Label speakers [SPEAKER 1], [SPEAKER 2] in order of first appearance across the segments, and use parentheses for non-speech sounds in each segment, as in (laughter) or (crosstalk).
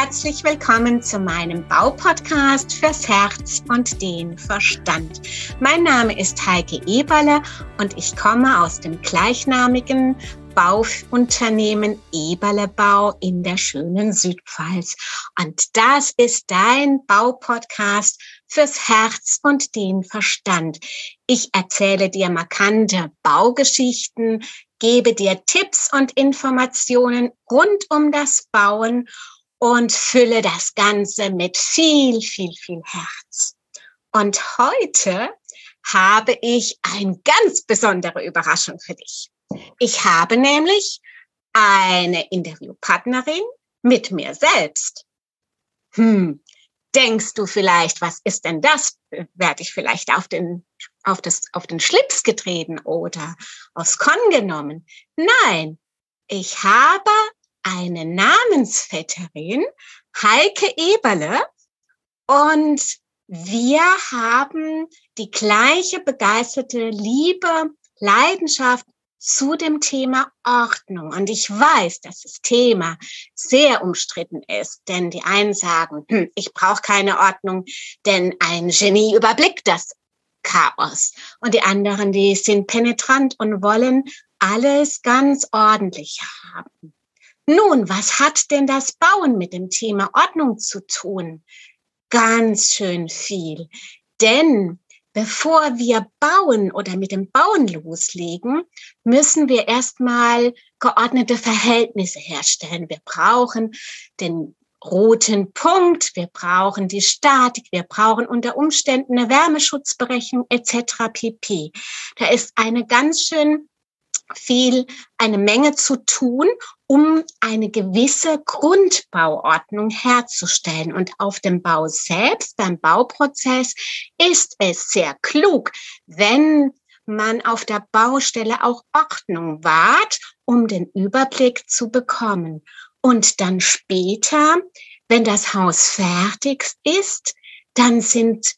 [SPEAKER 1] herzlich willkommen zu meinem Baupodcast fürs Herz und den Verstand. Mein Name ist Heike Eberle und ich komme aus dem gleichnamigen Bauunternehmen Eberle Bau in der schönen Südpfalz. Und das ist dein Baupodcast fürs Herz und den Verstand. Ich erzähle dir markante Baugeschichten, gebe dir Tipps und Informationen rund um das Bauen und fülle das Ganze mit viel, viel, viel Herz. Und heute habe ich eine ganz besondere Überraschung für dich. Ich habe nämlich eine Interviewpartnerin mit mir selbst. Hm, denkst du vielleicht, was ist denn das? Werde ich vielleicht auf den, auf das, auf den Schlips getreten oder aus Kon genommen? Nein, ich habe eine Namensvetterin, Heike Eberle, und wir haben die gleiche begeisterte Liebe, Leidenschaft zu dem Thema Ordnung. Und ich weiß, dass das Thema sehr umstritten ist, denn die einen sagen, hm, ich brauche keine Ordnung, denn ein Genie überblickt das Chaos. Und die anderen, die sind penetrant und wollen alles ganz ordentlich haben. Nun, was hat denn das Bauen mit dem Thema Ordnung zu tun? Ganz schön viel. Denn bevor wir bauen oder mit dem Bauen loslegen, müssen wir erstmal geordnete Verhältnisse herstellen. Wir brauchen den roten Punkt, wir brauchen die Statik, wir brauchen unter Umständen eine Wärmeschutzberechnung etc. pp. Da ist eine ganz schön viel, eine Menge zu tun, um eine gewisse Grundbauordnung herzustellen. Und auf dem Bau selbst, beim Bauprozess, ist es sehr klug, wenn man auf der Baustelle auch Ordnung wahrt, um den Überblick zu bekommen. Und dann später, wenn das Haus fertig ist, dann sind,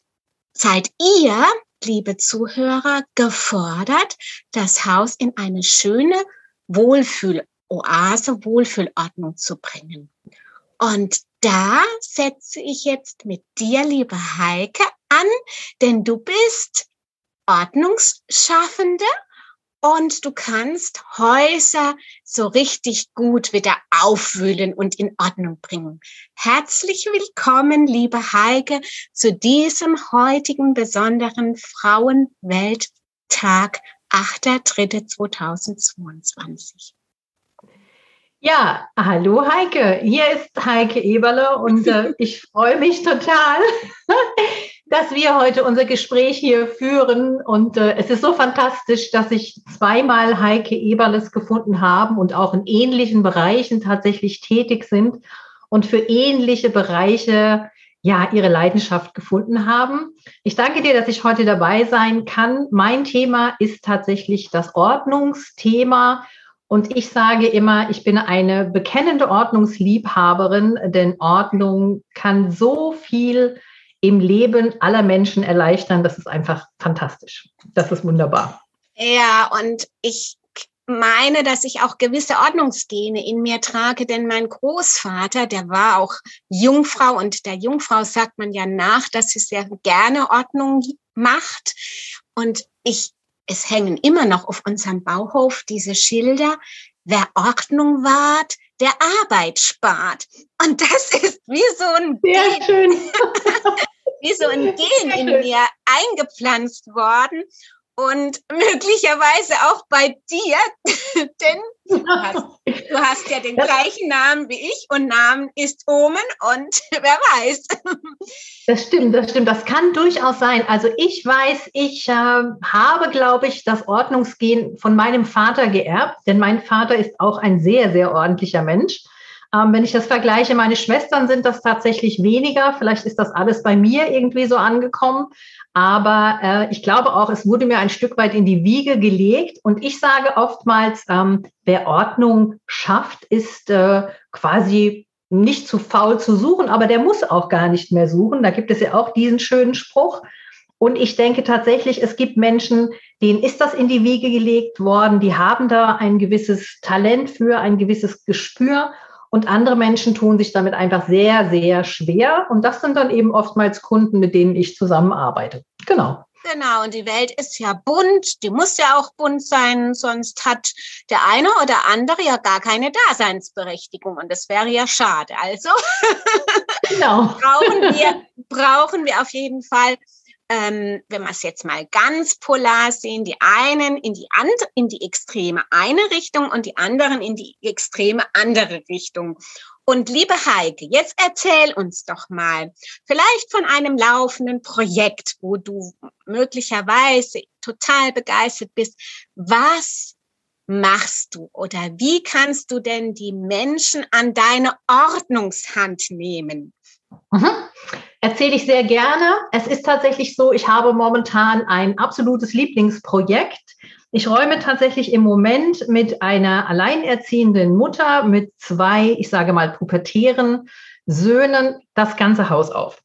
[SPEAKER 1] seid ihr liebe Zuhörer, gefordert, das Haus in eine schöne Wohlfühloase, Wohlfühlordnung zu bringen. Und da setze ich jetzt mit dir, liebe Heike, an, denn du bist Ordnungsschaffende und du kannst Häuser so richtig gut wieder aufwühlen und in Ordnung bringen. Herzlich willkommen, liebe Heike, zu diesem heutigen besonderen Frauenwelttag, 8.3.2022.
[SPEAKER 2] Ja, hallo Heike. Hier ist Heike Eberle und äh, (laughs) ich freue mich total, dass wir heute unser Gespräch hier führen. Und äh, es ist so fantastisch, dass sich zweimal Heike Eberles gefunden haben und auch in ähnlichen Bereichen tatsächlich tätig sind und für ähnliche Bereiche ja ihre Leidenschaft gefunden haben. Ich danke dir, dass ich heute dabei sein kann. Mein Thema ist tatsächlich das Ordnungsthema und ich sage immer, ich bin eine bekennende Ordnungsliebhaberin, denn Ordnung kann so viel im Leben aller Menschen erleichtern. Das ist einfach fantastisch. Das ist wunderbar.
[SPEAKER 1] Ja, und ich meine, dass ich auch gewisse Ordnungsgene in mir trage, denn mein Großvater, der war auch Jungfrau und der Jungfrau sagt man ja nach, dass sie sehr gerne Ordnung macht. Und ich es hängen immer noch auf unserem Bauhof diese Schilder, wer Ordnung wahrt, der Arbeit spart. Und das ist wie so ein Sehr Gen, schön. (laughs) wie so ein Gen in mir eingepflanzt worden und (laughs) möglicherweise auch bei dir, (laughs) denn du hast, du hast, ja den gleichen Namen wie ich und Namen ist Omen und (laughs) wer weiß.
[SPEAKER 2] Das stimmt, das stimmt. Das kann durchaus sein. Also ich weiß, ich äh, habe, glaube ich, das Ordnungsgehen von meinem Vater geerbt, denn mein Vater ist auch ein sehr, sehr ordentlicher Mensch. Ähm, wenn ich das vergleiche, meine Schwestern sind das tatsächlich weniger. Vielleicht ist das alles bei mir irgendwie so angekommen. Aber äh, ich glaube auch, es wurde mir ein Stück weit in die Wiege gelegt. Und ich sage oftmals, ähm, wer Ordnung schafft, ist äh, quasi nicht zu faul zu suchen, aber der muss auch gar nicht mehr suchen. Da gibt es ja auch diesen schönen Spruch. Und ich denke tatsächlich, es gibt Menschen, denen ist das in die Wiege gelegt worden, die haben da ein gewisses Talent für, ein gewisses Gespür Und andere Menschen tun sich damit einfach sehr, sehr schwer. Und das sind dann eben oftmals Kunden, mit denen ich zusammenarbeite. Genau.
[SPEAKER 1] Genau, und die Welt ist ja bunt, die muss ja auch bunt sein, sonst hat der eine oder andere ja gar keine Daseinsberechtigung und das wäre ja schade. Also (laughs) genau. brauchen, wir, (laughs) brauchen wir auf jeden Fall ähm, wenn wir es jetzt mal ganz polar sehen, die einen in die, in die extreme eine Richtung und die anderen in die extreme andere Richtung. Und liebe Heike, jetzt erzähl uns doch mal, vielleicht von einem laufenden Projekt, wo du möglicherweise total begeistert bist. Was machst du oder wie kannst du denn die Menschen an deine Ordnungshand nehmen?
[SPEAKER 2] Mhm. Erzähle ich sehr gerne. Es ist tatsächlich so, ich habe momentan ein absolutes Lieblingsprojekt. Ich räume tatsächlich im Moment mit einer alleinerziehenden Mutter mit zwei, ich sage mal, pubertären Söhnen das ganze Haus auf.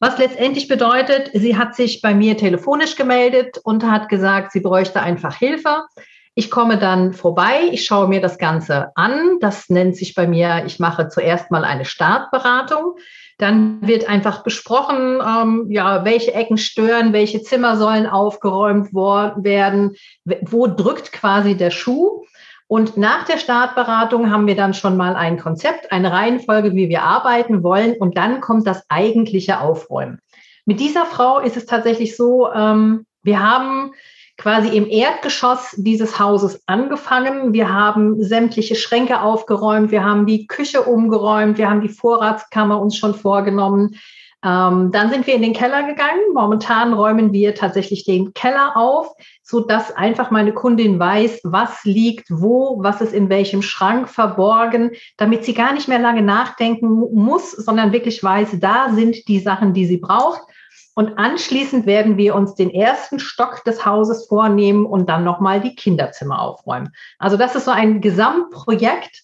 [SPEAKER 2] Was letztendlich bedeutet, sie hat sich bei mir telefonisch gemeldet und hat gesagt, sie bräuchte einfach Hilfe. Ich komme dann vorbei, ich schaue mir das Ganze an. Das nennt sich bei mir, ich mache zuerst mal eine Startberatung. Dann wird einfach besprochen, ähm, ja, welche Ecken stören, welche Zimmer sollen aufgeräumt werden, wo drückt quasi der Schuh. Und nach der Startberatung haben wir dann schon mal ein Konzept, eine Reihenfolge, wie wir arbeiten wollen. Und dann kommt das eigentliche Aufräumen. Mit dieser Frau ist es tatsächlich so, ähm, wir haben quasi im Erdgeschoss dieses Hauses angefangen. Wir haben sämtliche Schränke aufgeräumt, wir haben die Küche umgeräumt, wir haben die Vorratskammer uns schon vorgenommen. Ähm, dann sind wir in den Keller gegangen. Momentan räumen wir tatsächlich den Keller auf, so dass einfach meine Kundin weiß, was liegt wo, was ist in welchem Schrank verborgen, damit sie gar nicht mehr lange nachdenken muss, sondern wirklich weiß, da sind die Sachen, die sie braucht. Und anschließend werden wir uns den ersten Stock des Hauses vornehmen und dann nochmal die Kinderzimmer aufräumen. Also das ist so ein Gesamtprojekt,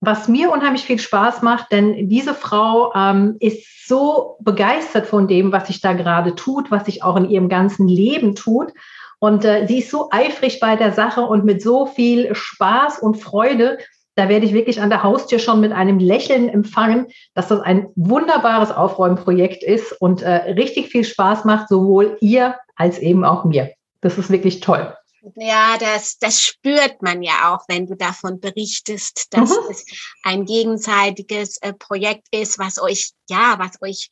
[SPEAKER 2] was mir unheimlich viel Spaß macht, denn diese Frau ähm, ist so begeistert von dem, was sich da gerade tut, was sich auch in ihrem ganzen Leben tut. Und äh, sie ist so eifrig bei der Sache und mit so viel Spaß und Freude, da werde ich wirklich an der Haustür schon mit einem Lächeln empfangen, dass das ein wunderbares Aufräumprojekt ist und äh, richtig viel Spaß macht, sowohl ihr als eben auch mir. Das ist wirklich toll.
[SPEAKER 1] Ja, das, das spürt man ja auch, wenn du davon berichtest, dass mhm. es ein gegenseitiges äh, Projekt ist, was euch, ja, was euch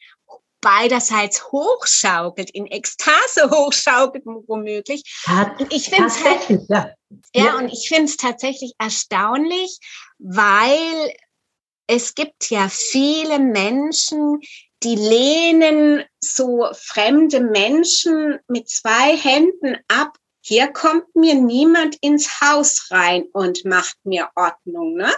[SPEAKER 1] beiderseits hochschaukelt, in Ekstase hochschaukelt, womöglich. Und ich finde es halt, ja. ja, ja, und ich finde es tatsächlich erstaunlich, weil es gibt ja viele Menschen, die lehnen so fremde Menschen mit zwei Händen ab. Hier kommt mir niemand ins Haus rein und macht mir Ordnung. Ne?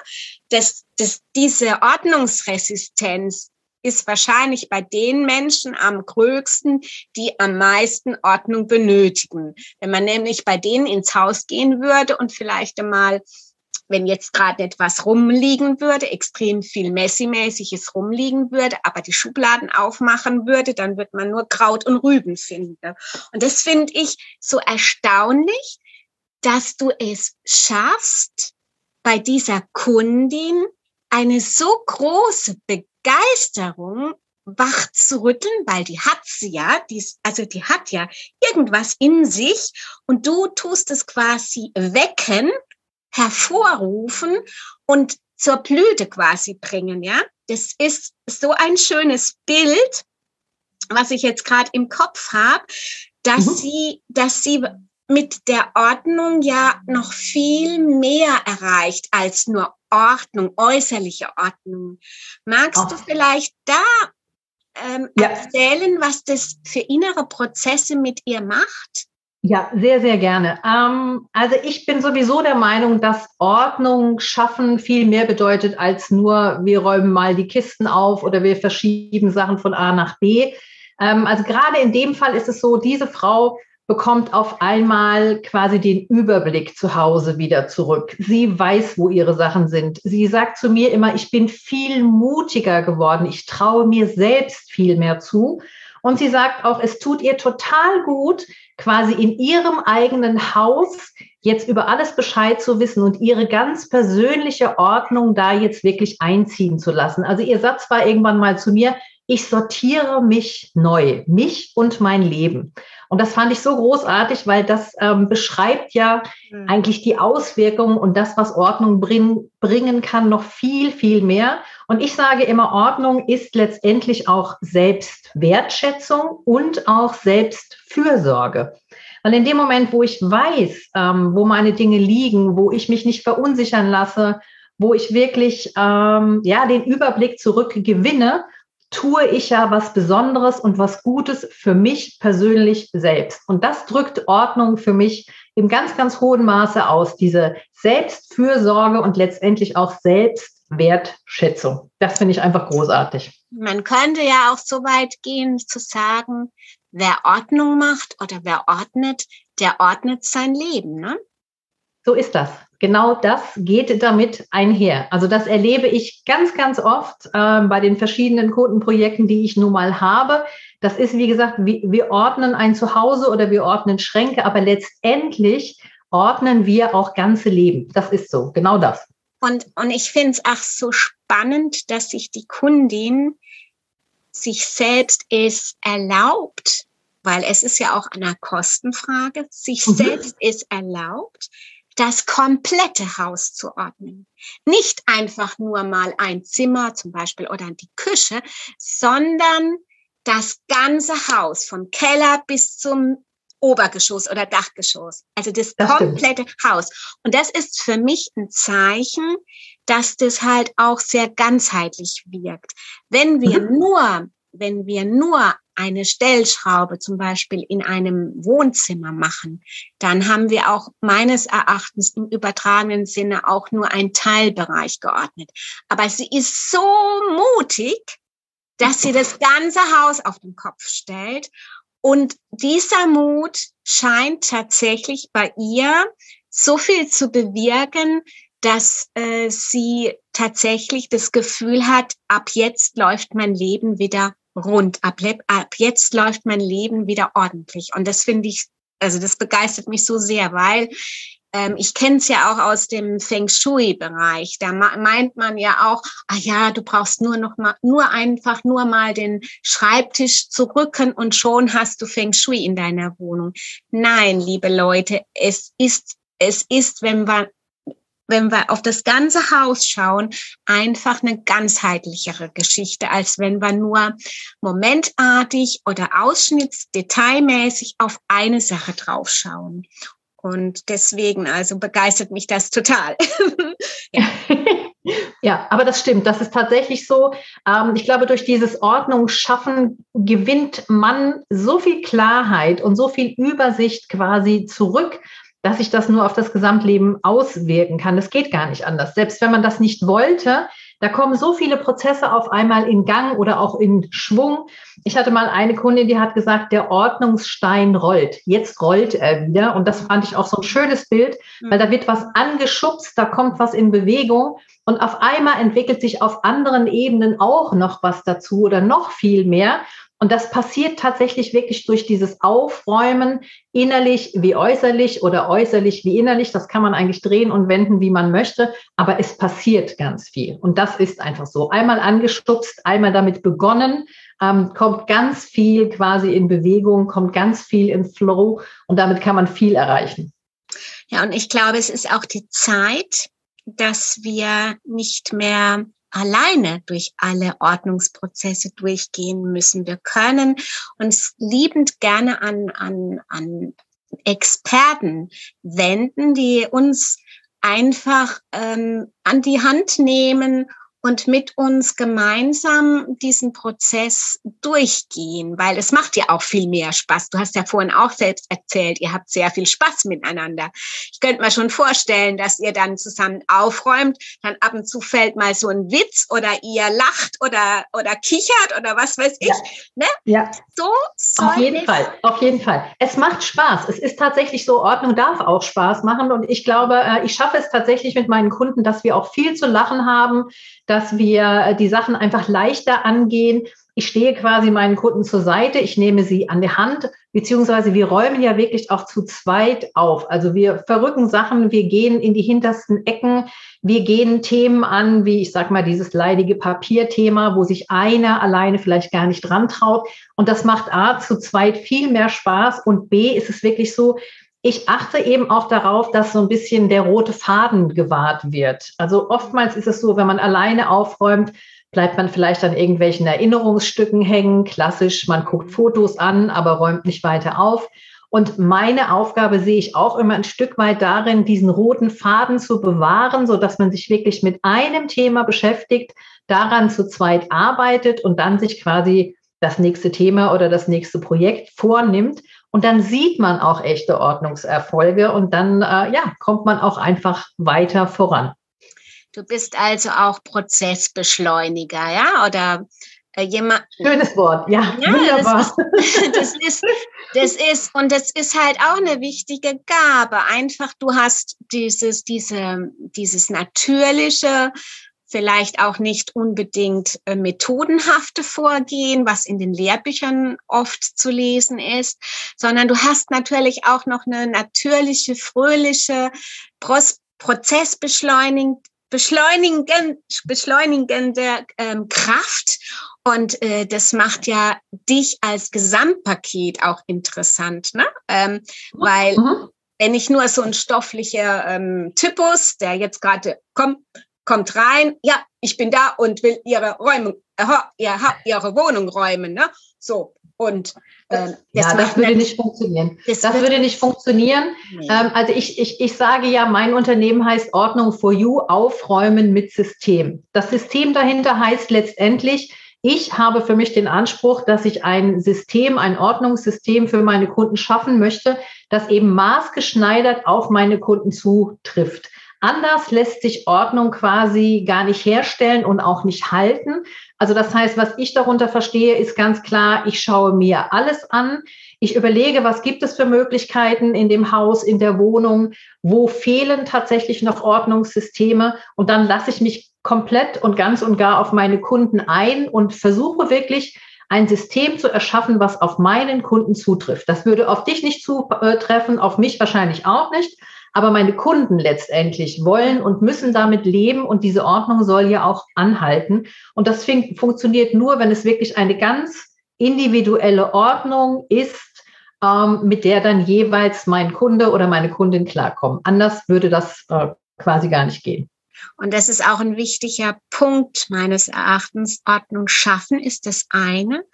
[SPEAKER 1] Das, das, diese Ordnungsresistenz, ist wahrscheinlich bei den Menschen am größten, die am meisten Ordnung benötigen. Wenn man nämlich bei denen ins Haus gehen würde und vielleicht einmal wenn jetzt gerade etwas rumliegen würde, extrem viel Messi-mäßiges rumliegen würde, aber die Schubladen aufmachen würde, dann wird man nur Kraut und Rüben finden. Und das finde ich so erstaunlich, dass du es schaffst, bei dieser Kundin eine so große Begeisterung Begeisterung wach zu rütteln, weil die hat sie ja, die, also die hat ja irgendwas in sich und du tust es quasi wecken, hervorrufen und zur Blüte quasi bringen, ja. Das ist so ein schönes Bild, was ich jetzt gerade im Kopf habe, dass mhm. sie, dass sie mit der Ordnung ja noch viel mehr erreicht als nur Ordnung, äußerliche Ordnung. Magst Ach. du vielleicht da ähm, ja. erzählen, was das für innere Prozesse mit ihr macht?
[SPEAKER 2] Ja, sehr, sehr gerne. Ähm, also ich bin sowieso der Meinung, dass Ordnung schaffen viel mehr bedeutet als nur, wir räumen mal die Kisten auf oder wir verschieben Sachen von A nach B. Ähm, also gerade in dem Fall ist es so, diese Frau bekommt auf einmal quasi den Überblick zu Hause wieder zurück. Sie weiß, wo ihre Sachen sind. Sie sagt zu mir immer, ich bin viel mutiger geworden. Ich traue mir selbst viel mehr zu. Und sie sagt auch, es tut ihr total gut, quasi in ihrem eigenen Haus jetzt über alles Bescheid zu wissen und ihre ganz persönliche Ordnung da jetzt wirklich einziehen zu lassen. Also ihr Satz war irgendwann mal zu mir, ich sortiere mich neu, mich und mein Leben. Und das fand ich so großartig, weil das ähm, beschreibt ja mhm. eigentlich die Auswirkungen und das, was Ordnung bring, bringen kann, noch viel, viel mehr. Und ich sage immer, Ordnung ist letztendlich auch Selbstwertschätzung und auch Selbstfürsorge. Weil in dem Moment, wo ich weiß, ähm, wo meine Dinge liegen, wo ich mich nicht verunsichern lasse, wo ich wirklich ähm, ja den Überblick zurückgewinne tue ich ja was Besonderes und was Gutes für mich persönlich selbst. Und das drückt Ordnung für mich im ganz, ganz hohen Maße aus, diese Selbstfürsorge und letztendlich auch Selbstwertschätzung. Das finde ich einfach großartig.
[SPEAKER 1] Man könnte ja auch so weit gehen zu sagen, wer Ordnung macht oder wer ordnet, der ordnet sein Leben. Ne?
[SPEAKER 2] So ist das genau das geht damit einher. Also das erlebe ich ganz, ganz oft äh, bei den verschiedenen Kundenprojekten, die ich nun mal habe. Das ist, wie gesagt, wir, wir ordnen ein Zuhause oder wir ordnen Schränke, aber letztendlich ordnen wir auch ganze Leben. Das ist so, genau das.
[SPEAKER 1] Und, und ich finde es auch so spannend, dass sich die Kundin sich selbst es erlaubt, weil es ist ja auch eine Kostenfrage, sich mhm. selbst es erlaubt, das komplette Haus zu ordnen. Nicht einfach nur mal ein Zimmer zum Beispiel oder die Küche, sondern das ganze Haus vom Keller bis zum Obergeschoss oder Dachgeschoss. Also das, das komplette stimmt. Haus. Und das ist für mich ein Zeichen, dass das halt auch sehr ganzheitlich wirkt. Wenn wir mhm. nur, wenn wir nur eine Stellschraube zum Beispiel in einem Wohnzimmer machen, dann haben wir auch meines Erachtens im übertragenen Sinne auch nur einen Teilbereich geordnet. Aber sie ist so mutig, dass sie das ganze Haus auf den Kopf stellt. Und dieser Mut scheint tatsächlich bei ihr so viel zu bewirken, dass äh, sie tatsächlich das Gefühl hat, ab jetzt läuft mein Leben wieder rund. Ab, ab jetzt läuft mein Leben wieder ordentlich. Und das finde ich, also das begeistert mich so sehr, weil ähm, ich kenne es ja auch aus dem Feng Shui-Bereich. Da meint man ja auch, ah ja, du brauchst nur noch mal, nur einfach nur mal den Schreibtisch zu rücken und schon hast du Feng Shui in deiner Wohnung. Nein, liebe Leute, es ist es ist, wenn wir, wenn wir auf das ganze Haus schauen, einfach eine ganzheitlichere Geschichte, als wenn wir nur momentartig oder ausschnittsdetailmäßig auf eine Sache draufschauen. Und deswegen, also begeistert mich das total. (laughs)
[SPEAKER 2] ja. (laughs) ja. aber das stimmt. Das ist tatsächlich so. Ähm, ich glaube, durch dieses Ordnung schaffen gewinnt man so viel Klarheit und so viel Übersicht quasi zurück dass sich das nur auf das Gesamtleben auswirken kann. Das geht gar nicht anders. Selbst wenn man das nicht wollte, da kommen so viele Prozesse auf einmal in Gang oder auch in Schwung. Ich hatte mal eine Kundin, die hat gesagt, der Ordnungsstein rollt. Jetzt rollt er wieder. Und das fand ich auch so ein schönes Bild, weil da wird was angeschubst, da kommt was in Bewegung. Und auf einmal entwickelt sich auf anderen Ebenen auch noch was dazu oder noch viel mehr. Und das passiert tatsächlich wirklich durch dieses Aufräumen, innerlich wie äußerlich oder äußerlich wie innerlich. Das kann man eigentlich drehen und wenden, wie man möchte. Aber es passiert ganz viel. Und das ist einfach so. Einmal angestupst, einmal damit begonnen, ähm, kommt ganz viel quasi in Bewegung, kommt ganz viel in Flow und damit kann man viel erreichen.
[SPEAKER 1] Ja, und ich glaube, es ist auch die Zeit, dass wir nicht mehr alleine durch alle Ordnungsprozesse durchgehen müssen. Wir können uns liebend gerne an, an, an Experten wenden, die uns einfach ähm, an die Hand nehmen und mit uns gemeinsam diesen Prozess durchgehen, weil es macht ja auch viel mehr Spaß. Du hast ja vorhin auch selbst erzählt, ihr habt sehr viel Spaß miteinander. Ich könnte mir schon vorstellen, dass ihr dann zusammen aufräumt, dann ab und zu fällt mal so ein Witz oder ihr lacht oder, oder kichert oder was weiß ich. Ja.
[SPEAKER 2] Ne? ja. So auf jeden Fall, auf jeden Fall. Es macht Spaß. Es ist tatsächlich so, Ordnung darf auch Spaß machen und ich glaube, äh, ich schaffe es tatsächlich mit meinen Kunden, dass wir auch viel zu lachen haben, dass wir äh, die Sachen einfach leichter angehen ich stehe quasi meinen Kunden zur Seite, ich nehme sie an die Hand, beziehungsweise wir räumen ja wirklich auch zu zweit auf. Also wir verrücken Sachen, wir gehen in die hintersten Ecken, wir gehen Themen an, wie ich sag mal, dieses leidige Papierthema, wo sich einer alleine vielleicht gar nicht dran traut. Und das macht A zu zweit viel mehr Spaß und B ist es wirklich so, ich achte eben auch darauf, dass so ein bisschen der rote Faden gewahrt wird. Also oftmals ist es so, wenn man alleine aufräumt, bleibt man vielleicht an irgendwelchen Erinnerungsstücken hängen. Klassisch, man guckt Fotos an, aber räumt nicht weiter auf. Und meine Aufgabe sehe ich auch immer ein Stück weit darin, diesen roten Faden zu bewahren, so dass man sich wirklich mit einem Thema beschäftigt, daran zu zweit arbeitet und dann sich quasi das nächste Thema oder das nächste Projekt vornimmt. Und dann sieht man auch echte Ordnungserfolge und dann äh, ja, kommt man auch einfach weiter voran.
[SPEAKER 1] Du bist also auch Prozessbeschleuniger, ja? Oder äh, jemand.
[SPEAKER 2] Schönes Wort, ja.
[SPEAKER 1] ja wunderbar. Das ist, (laughs) das ist, das ist, und das ist halt auch eine wichtige Gabe. Einfach, du hast dieses, diese, dieses natürliche, vielleicht auch nicht unbedingt äh, methodenhafte Vorgehen, was in den Lehrbüchern oft zu lesen ist, sondern du hast natürlich auch noch eine natürliche, fröhliche, Prozessbeschleunigung beschleunigen, beschleunigende ähm, Kraft. Und äh, das macht ja dich als Gesamtpaket auch interessant, ne? Ähm, weil mhm. wenn ich nur so ein stofflicher ähm, Typus, der jetzt gerade kommt, kommt rein, ja, ich bin da und will ihre Räumung, äh, ihr habt ihre Wohnung räumen, ne? So. Und
[SPEAKER 2] äh, ja, das würde nicht funktionieren. Das, das würde nicht funktionieren. Nee. Ähm, also ich, ich, ich sage ja, mein Unternehmen heißt Ordnung for You, aufräumen mit System. Das System dahinter heißt letztendlich, ich habe für mich den Anspruch, dass ich ein System, ein Ordnungssystem für meine Kunden schaffen möchte, das eben maßgeschneidert auf meine Kunden zutrifft. Anders lässt sich Ordnung quasi gar nicht herstellen und auch nicht halten. Also das heißt, was ich darunter verstehe, ist ganz klar, ich schaue mir alles an. Ich überlege, was gibt es für Möglichkeiten in dem Haus, in der Wohnung, wo fehlen tatsächlich noch Ordnungssysteme und dann lasse ich mich komplett und ganz und gar auf meine Kunden ein und versuche wirklich ein System zu erschaffen, was auf meinen Kunden zutrifft. Das würde auf dich nicht zutreffen, auf mich wahrscheinlich auch nicht. Aber meine Kunden letztendlich wollen und müssen damit leben und diese Ordnung soll ja auch anhalten. Und das funktioniert nur, wenn es wirklich eine ganz individuelle Ordnung ist, ähm, mit der dann jeweils mein Kunde oder meine Kundin klarkommen. Anders würde das äh, quasi gar nicht gehen.
[SPEAKER 1] Und das ist auch ein wichtiger Punkt meines Erachtens. Ordnung schaffen ist das eine,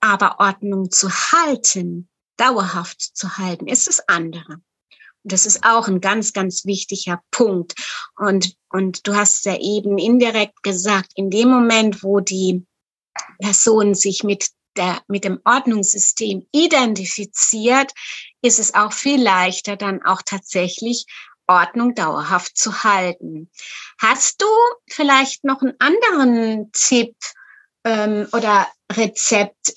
[SPEAKER 1] aber Ordnung zu halten, dauerhaft zu halten, ist das andere. Das ist auch ein ganz, ganz wichtiger Punkt. Und, und du hast ja eben indirekt gesagt, in dem Moment, wo die Person sich mit der, mit dem Ordnungssystem identifiziert, ist es auch viel leichter, dann auch tatsächlich Ordnung dauerhaft zu halten. Hast du vielleicht noch einen anderen Tipp ähm, oder Rezept,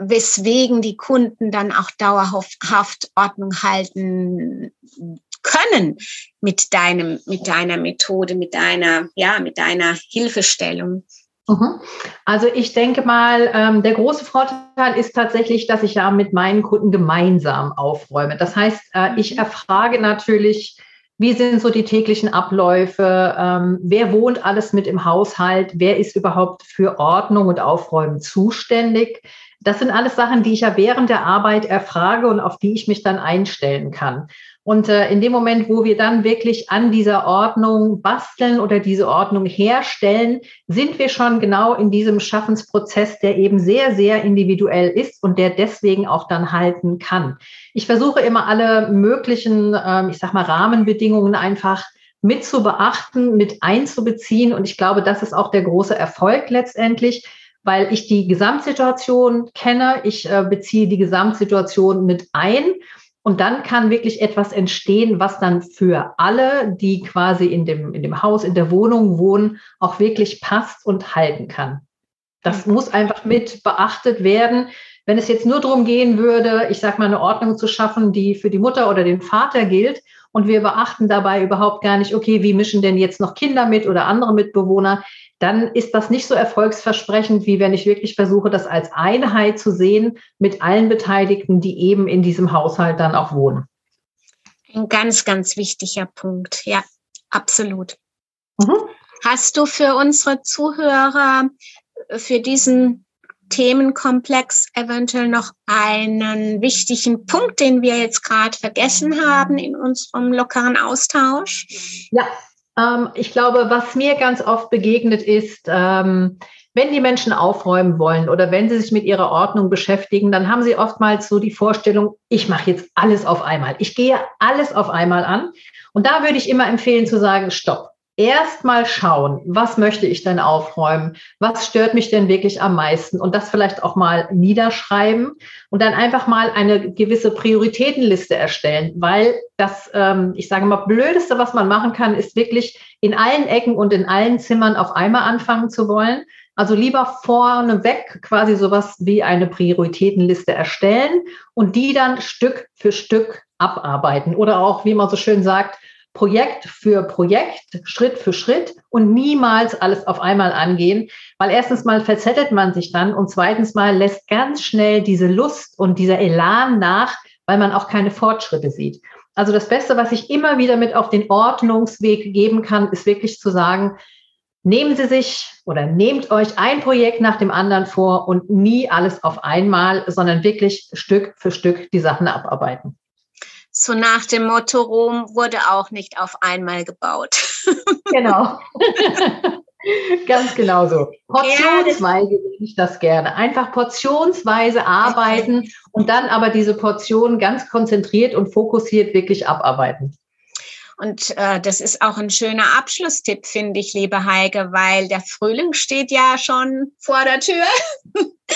[SPEAKER 1] weswegen die Kunden dann auch dauerhaft Ordnung halten können mit deinem, mit deiner Methode, mit deiner, ja, mit deiner Hilfestellung.
[SPEAKER 2] Mhm. Also ich denke mal, ähm, der große Vorteil ist tatsächlich, dass ich ja mit meinen Kunden gemeinsam aufräume. Das heißt, äh, ich mhm. erfrage natürlich, wie sind so die täglichen Abläufe? Ähm, wer wohnt alles mit im Haushalt? Wer ist überhaupt für Ordnung und Aufräumen zuständig? Das sind alles Sachen, die ich ja während der Arbeit erfrage und auf die ich mich dann einstellen kann. Und äh, in dem Moment, wo wir dann wirklich an dieser Ordnung basteln oder diese Ordnung herstellen, sind wir schon genau in diesem Schaffensprozess, der eben sehr, sehr individuell ist und der deswegen auch dann halten kann. Ich versuche immer alle möglichen, ähm, ich sag mal, Rahmenbedingungen einfach mit zu beachten, mit einzubeziehen. Und ich glaube, das ist auch der große Erfolg letztendlich, weil ich die Gesamtsituation kenne. Ich äh, beziehe die Gesamtsituation mit ein. Und dann kann wirklich etwas entstehen, was dann für alle, die quasi in dem, in dem Haus, in der Wohnung wohnen, auch wirklich passt und halten kann. Das muss einfach mit beachtet werden. wenn es jetzt nur darum gehen würde, ich sag mal, eine Ordnung zu schaffen, die für die Mutter oder den Vater gilt und wir beachten dabei überhaupt gar nicht, okay, wie mischen denn jetzt noch Kinder mit oder andere Mitbewohner, dann ist das nicht so erfolgsversprechend, wie wenn ich wirklich versuche, das als Einheit zu sehen mit allen Beteiligten, die eben in diesem Haushalt dann auch wohnen.
[SPEAKER 1] Ein ganz, ganz wichtiger Punkt. Ja, absolut. Mhm. Hast du für unsere Zuhörer für diesen Themenkomplex eventuell noch einen wichtigen Punkt, den wir jetzt gerade vergessen haben in unserem lockeren Austausch?
[SPEAKER 2] Ja, ähm, ich glaube, was mir ganz oft begegnet ist, ähm, wenn die Menschen aufräumen wollen oder wenn sie sich mit ihrer Ordnung beschäftigen, dann haben sie oftmals so die Vorstellung, ich mache jetzt alles auf einmal. Ich gehe alles auf einmal an. Und da würde ich immer empfehlen zu sagen, stopp erstmal schauen, was möchte ich denn aufräumen? Was stört mich denn wirklich am meisten? Und das vielleicht auch mal niederschreiben und dann einfach mal eine gewisse Prioritätenliste erstellen, weil das, ähm, ich sage mal, blödeste, was man machen kann, ist wirklich in allen Ecken und in allen Zimmern auf einmal anfangen zu wollen. Also lieber vorneweg quasi sowas wie eine Prioritätenliste erstellen und die dann Stück für Stück abarbeiten oder auch, wie man so schön sagt, Projekt für Projekt, Schritt für Schritt und niemals alles auf einmal angehen, weil erstens mal verzettelt man sich dann und zweitens mal lässt ganz schnell diese Lust und dieser Elan nach, weil man auch keine Fortschritte sieht. Also das Beste, was ich immer wieder mit auf den Ordnungsweg geben kann, ist wirklich zu sagen, nehmen Sie sich oder nehmt euch ein Projekt nach dem anderen vor und nie alles auf einmal, sondern wirklich Stück für Stück die Sachen abarbeiten.
[SPEAKER 1] So nach dem Motto, Rom wurde auch nicht auf einmal gebaut. (laughs)
[SPEAKER 2] Genau. (laughs) Ganz genau so. Portionsweise sehe ich das gerne. Einfach portionsweise arbeiten und dann aber diese Portionen ganz konzentriert und fokussiert wirklich abarbeiten.
[SPEAKER 1] Und äh, das ist auch ein schöner Abschlusstipp, finde ich, liebe Heike, weil der Frühling steht ja schon vor der Tür.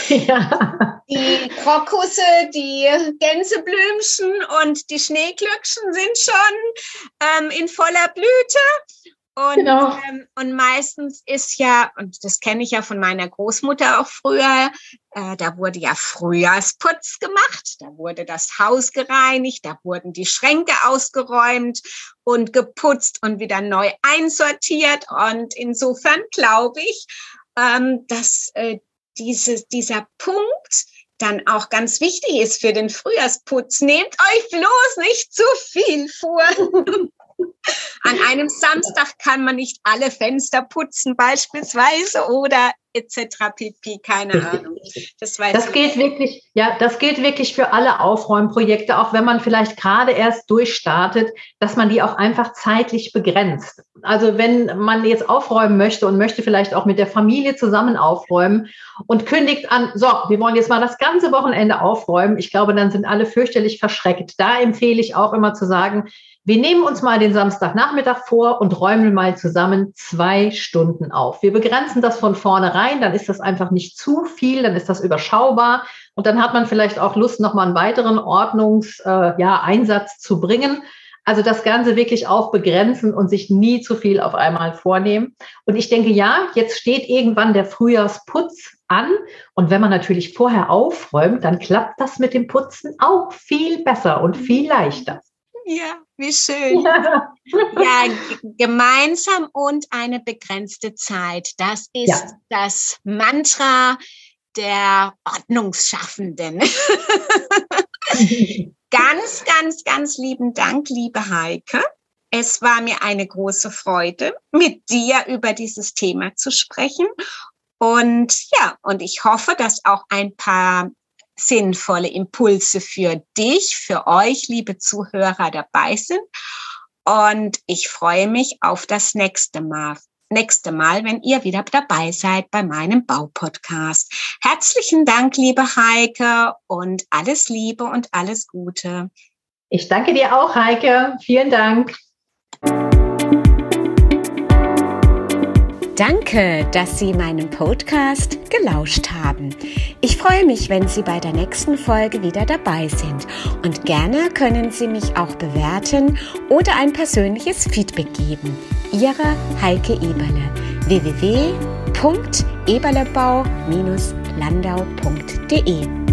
[SPEAKER 1] Ja. Die Krokusse, die Gänseblümchen und die Schneeglöckchen sind schon ähm, in voller Blüte. Und, genau. ähm, und meistens ist ja, und das kenne ich ja von meiner Großmutter auch früher, äh, da wurde ja Frühjahrsputz gemacht, da wurde das Haus gereinigt, da wurden die Schränke ausgeräumt und geputzt und wieder neu einsortiert. Und insofern glaube ich, ähm, dass äh, diese, dieser Punkt dann auch ganz wichtig ist für den Frühjahrsputz. Nehmt euch bloß nicht zu viel vor. (laughs) An einem Samstag kann man nicht alle Fenster putzen beispielsweise oder etc. pp. Keine Ahnung.
[SPEAKER 2] Das, weiß das gilt wirklich, ja, das gilt wirklich für alle Aufräumprojekte, auch wenn man vielleicht gerade erst durchstartet, dass man die auch einfach zeitlich begrenzt. Also wenn man jetzt aufräumen möchte und möchte vielleicht auch mit der Familie zusammen aufräumen und kündigt an, so, wir wollen jetzt mal das ganze Wochenende aufräumen. Ich glaube, dann sind alle fürchterlich verschreckt. Da empfehle ich auch immer zu sagen, wir nehmen uns mal den Samstagnachmittag vor und räumen mal zusammen zwei Stunden auf. Wir begrenzen das von vornherein, dann ist das einfach nicht zu viel, dann ist das überschaubar und dann hat man vielleicht auch Lust, nochmal einen weiteren Ordnungseinsatz äh, ja, Einsatz zu bringen. Also das Ganze wirklich auch begrenzen und sich nie zu viel auf einmal vornehmen. Und ich denke, ja, jetzt steht irgendwann der Frühjahrsputz an. Und wenn man natürlich vorher aufräumt, dann klappt das mit dem Putzen auch viel besser und viel leichter.
[SPEAKER 1] Ja, wie schön. Ja. ja, gemeinsam und eine begrenzte Zeit. Das ist ja. das Mantra der Ordnungsschaffenden. (laughs) ganz, ganz, ganz lieben Dank, liebe Heike. Es war mir eine große Freude, mit dir über dieses Thema zu sprechen. Und ja, und ich hoffe, dass auch ein paar sinnvolle Impulse für dich, für euch, liebe Zuhörer, dabei sind. Und ich freue mich auf das nächste Mal. Nächste Mal, wenn ihr wieder dabei seid bei meinem Baupodcast. Herzlichen Dank, liebe Heike, und alles Liebe und alles Gute.
[SPEAKER 2] Ich danke dir auch, Heike. Vielen Dank.
[SPEAKER 1] Danke, dass Sie meinem Podcast gelauscht haben. Ich freue mich, wenn Sie bei der nächsten Folge wieder dabei sind. Und gerne können Sie mich auch bewerten oder ein persönliches Feedback geben. Ihre Heike Eberle www.eberlebau-landau.de